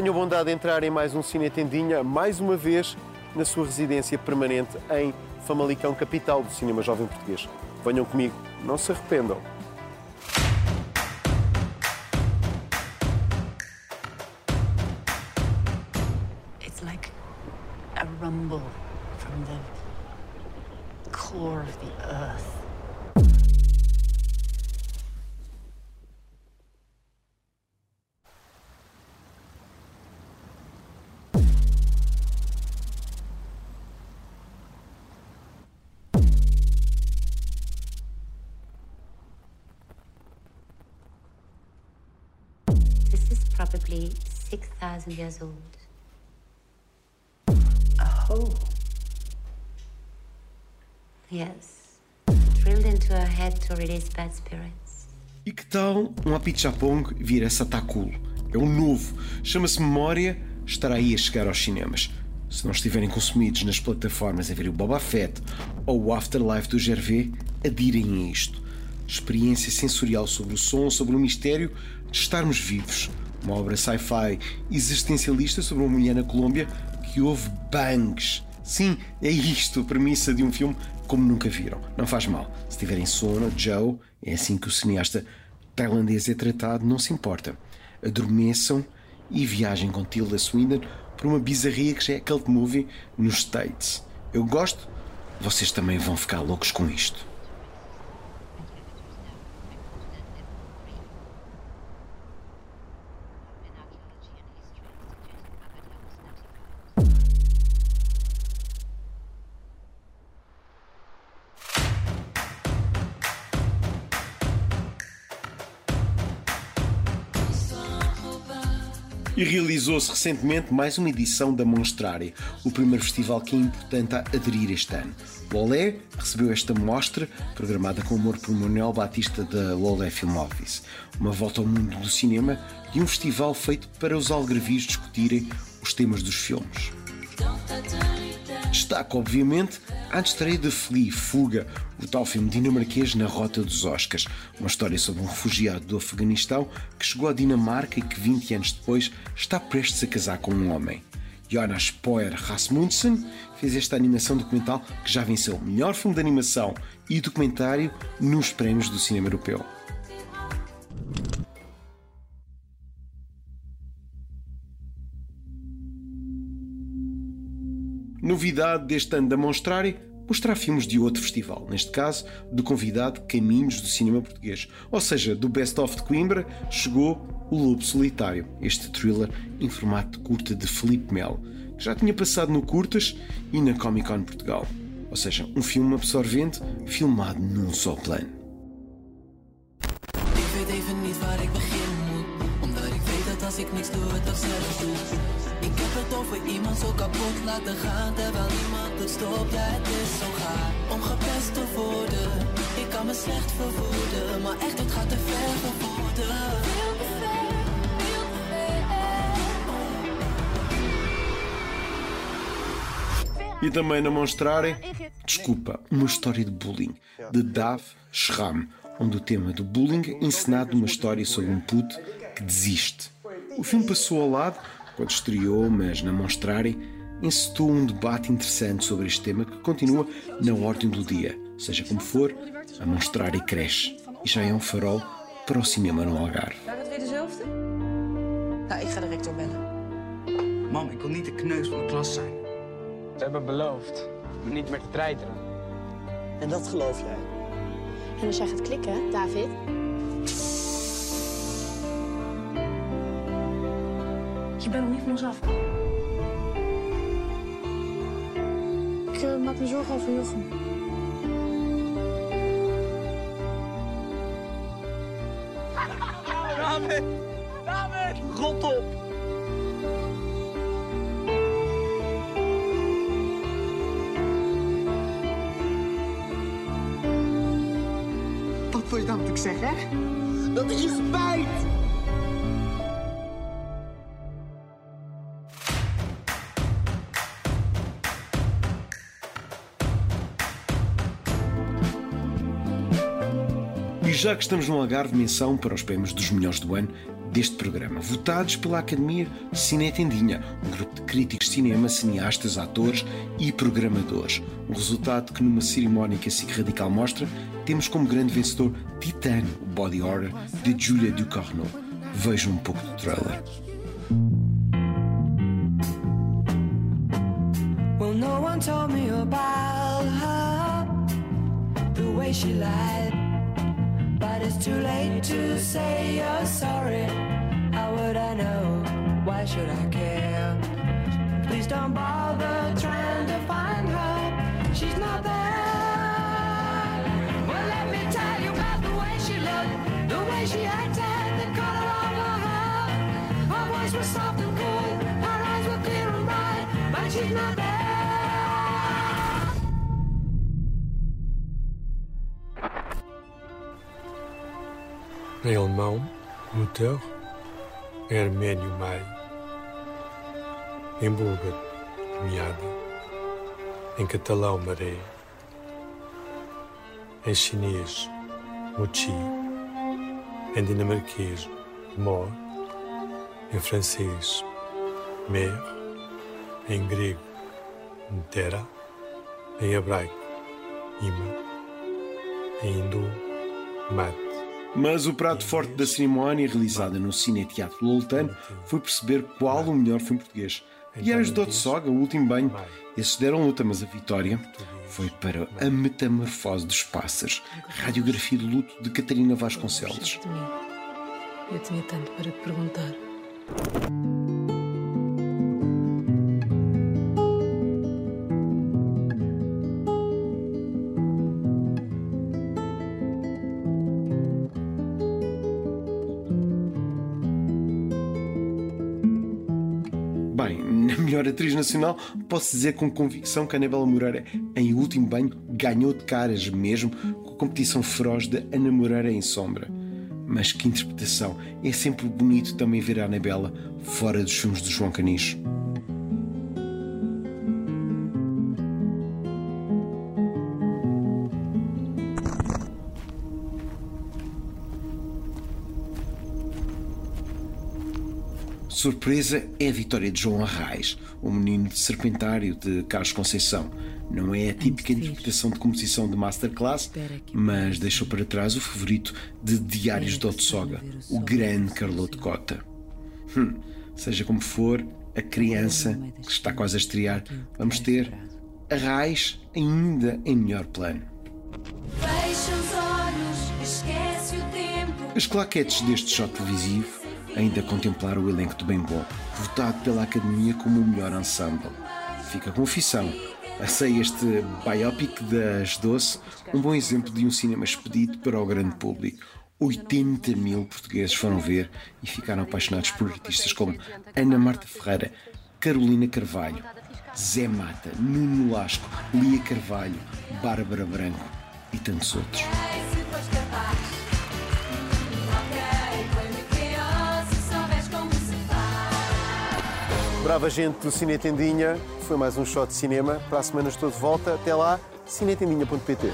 tenho a bondade de entrar em mais um Cine Tendinha, mais uma vez na sua residência permanente em Famalicão, capital do cinema jovem português. Venham comigo, não se arrependam. It's like a rumble from the core of the earth. Probably 6,000 years old. A hole? Yes. Drilled into her head to release bad spirits. E que tal um Apichapong vir a Satakulo? É um novo, chama-se Memória, estará aí a chegar aos cinemas. Se não estiverem consumidos nas plataformas a ver o Boba Fett ou o Afterlife do Gervais, adirem a isto. Experiência sensorial sobre o som, sobre o mistério de estarmos vivos. Uma obra sci-fi existencialista sobre uma mulher na Colômbia que houve bangs. Sim, é isto a premissa de um filme como nunca viram. Não faz mal. Se tiverem sono, Joe, é assim que o cineasta tailandês é tratado, não se importa. Adormeçam e viajem com Tilda Swinton por uma bizarria que já é cult movie nos States. Eu gosto, vocês também vão ficar loucos com isto. E realizou-se recentemente mais uma edição da Monstrare, o primeiro festival que é importante a aderir este ano. Lolé recebeu esta mostra, programada com amor por Manuel Batista da Lolé Film Office. Uma volta ao mundo do cinema e um festival feito para os algarvios discutirem os temas dos filmes. Destaca, obviamente, a estreia de Flea, Fuga, o tal filme dinamarquês na rota dos Oscars. Uma história sobre um refugiado do Afeganistão que chegou à Dinamarca e que 20 anos depois está prestes a casar com um homem. Jonas Poer Rasmussen fez esta animação documental que já venceu o melhor filme de animação e documentário nos prémios do cinema europeu. Novidade deste ano da Monstrare, mostrar filmes de outro festival, neste caso, do convidado Caminhos do Cinema Português. Ou seja, do Best of de Coimbra chegou O Lobo Solitário, este thriller em formato de curta de Felipe Melo, que já tinha passado no Curtas e na Comic Con Portugal. Ou seja, um filme absorvente, filmado num só plano. Ik niks doe het toch zelf doe Ik heb het over iemand zo kapot laten gaan Terwijl iemand het stopt, het is zo gaar. Om gepest te worden Ik kan me slecht verwoeden Maar echt het gaat te ver voor woorden E também na Monstrare, desculpa, uma história de bullying, de Dav Schramm, onde o tema do bullying é encenado numa história sobre um puto que desiste. O filme passou ao lado quando estreou, mas na Monstrare encetou um debate interessante sobre este tema que continua na ordem do dia. Seja como for, a Monstrare cresce e já é um farol para o cinema no Algarve. Waren het weer dezelfde? Nou, ik ga de rector bellen. Mam, ik wil niet de kneus van de klas zijn. Ze hebben beloofd me niet meer te treiteren. En dat geloof jij? En als jij gaat klikken, David, Je bent nog niet van ons af. ik maak me zorgen over Jochem. David! David! Rot op! Wat wil je dan moet ik zeggen? Dat is spijt! Já que estamos no Algarve, menção para os prémios dos melhores do ano deste programa, votados pela Academia Cine Tendinha, um grupo de críticos de cinema, cineastas, atores e programadores. Um resultado que, numa cerimónia que a SIC Radical mostra, temos como grande vencedor Titano, o Body Horror, de Julia Ducournau. Vejam um pouco do trailer. Well, no But it's too late to say you're sorry. How would I know? Why should I care? Please don't bother trying to find her. She's not there. Well, let me tell you about the way she looked, the way she acted, the color of her hair. Her voice was soft and cool, her eyes were clear and bright, but she's not there. Em alemão, Mutter, em armênio, Mai, em búlgaro, Miada, em catalão, Maré, em chinês, Mochi, em dinamarquês, Mor, em francês, Mer, em grego, Ntera, em hebraico, Ima, em hindu, Mat. Mas o prato forte da cerimónia, realizada no Cine Teatro Loltano, foi perceber qual o melhor filme português. E era de Soga, o último banho. Esses deram luta, mas a vitória foi para A Metamorfose dos Pássaros, radiografia de luto de Catarina Vasconcelos. de mim. Eu tinha tanto para te perguntar. Melhor atriz nacional, posso dizer com convicção que a Anabela Moreira, em Último Banho, ganhou de caras mesmo com a competição feroz de Ana Moreira em Sombra. Mas que interpretação! É sempre bonito também ver a Anabela fora dos filmes do João Canicho. Surpresa é a vitória de João Arraes, o menino de Serpentário de Carlos Conceição. Não é a típica interpretação de composição de masterclass, mas deixou para trás o favorito de Diários de Otsoga, o grande Carloto Cota. Hum, seja como for, a criança que está quase a estrear, vamos ter Arraes ainda em melhor plano. Fecha os olhos, esquece o tempo. As claquetes deste shot televisivo ainda contemplaram o elenco do Bem Bom, votado pela Academia como o melhor ensemble. Fica a confissão. Achei este biopic das Doce um bom exemplo de um cinema expedito para o grande público. 80 mil portugueses foram ver e ficaram apaixonados por artistas como Ana Marta Ferreira, Carolina Carvalho, Zé Mata, Nuno Lasco, Lia Carvalho, Bárbara Branco e tantos outros. Brava gente do Cine Tendinha, foi mais um shot de cinema. Para a semana estou de volta. Até lá, cinetendinha.pt.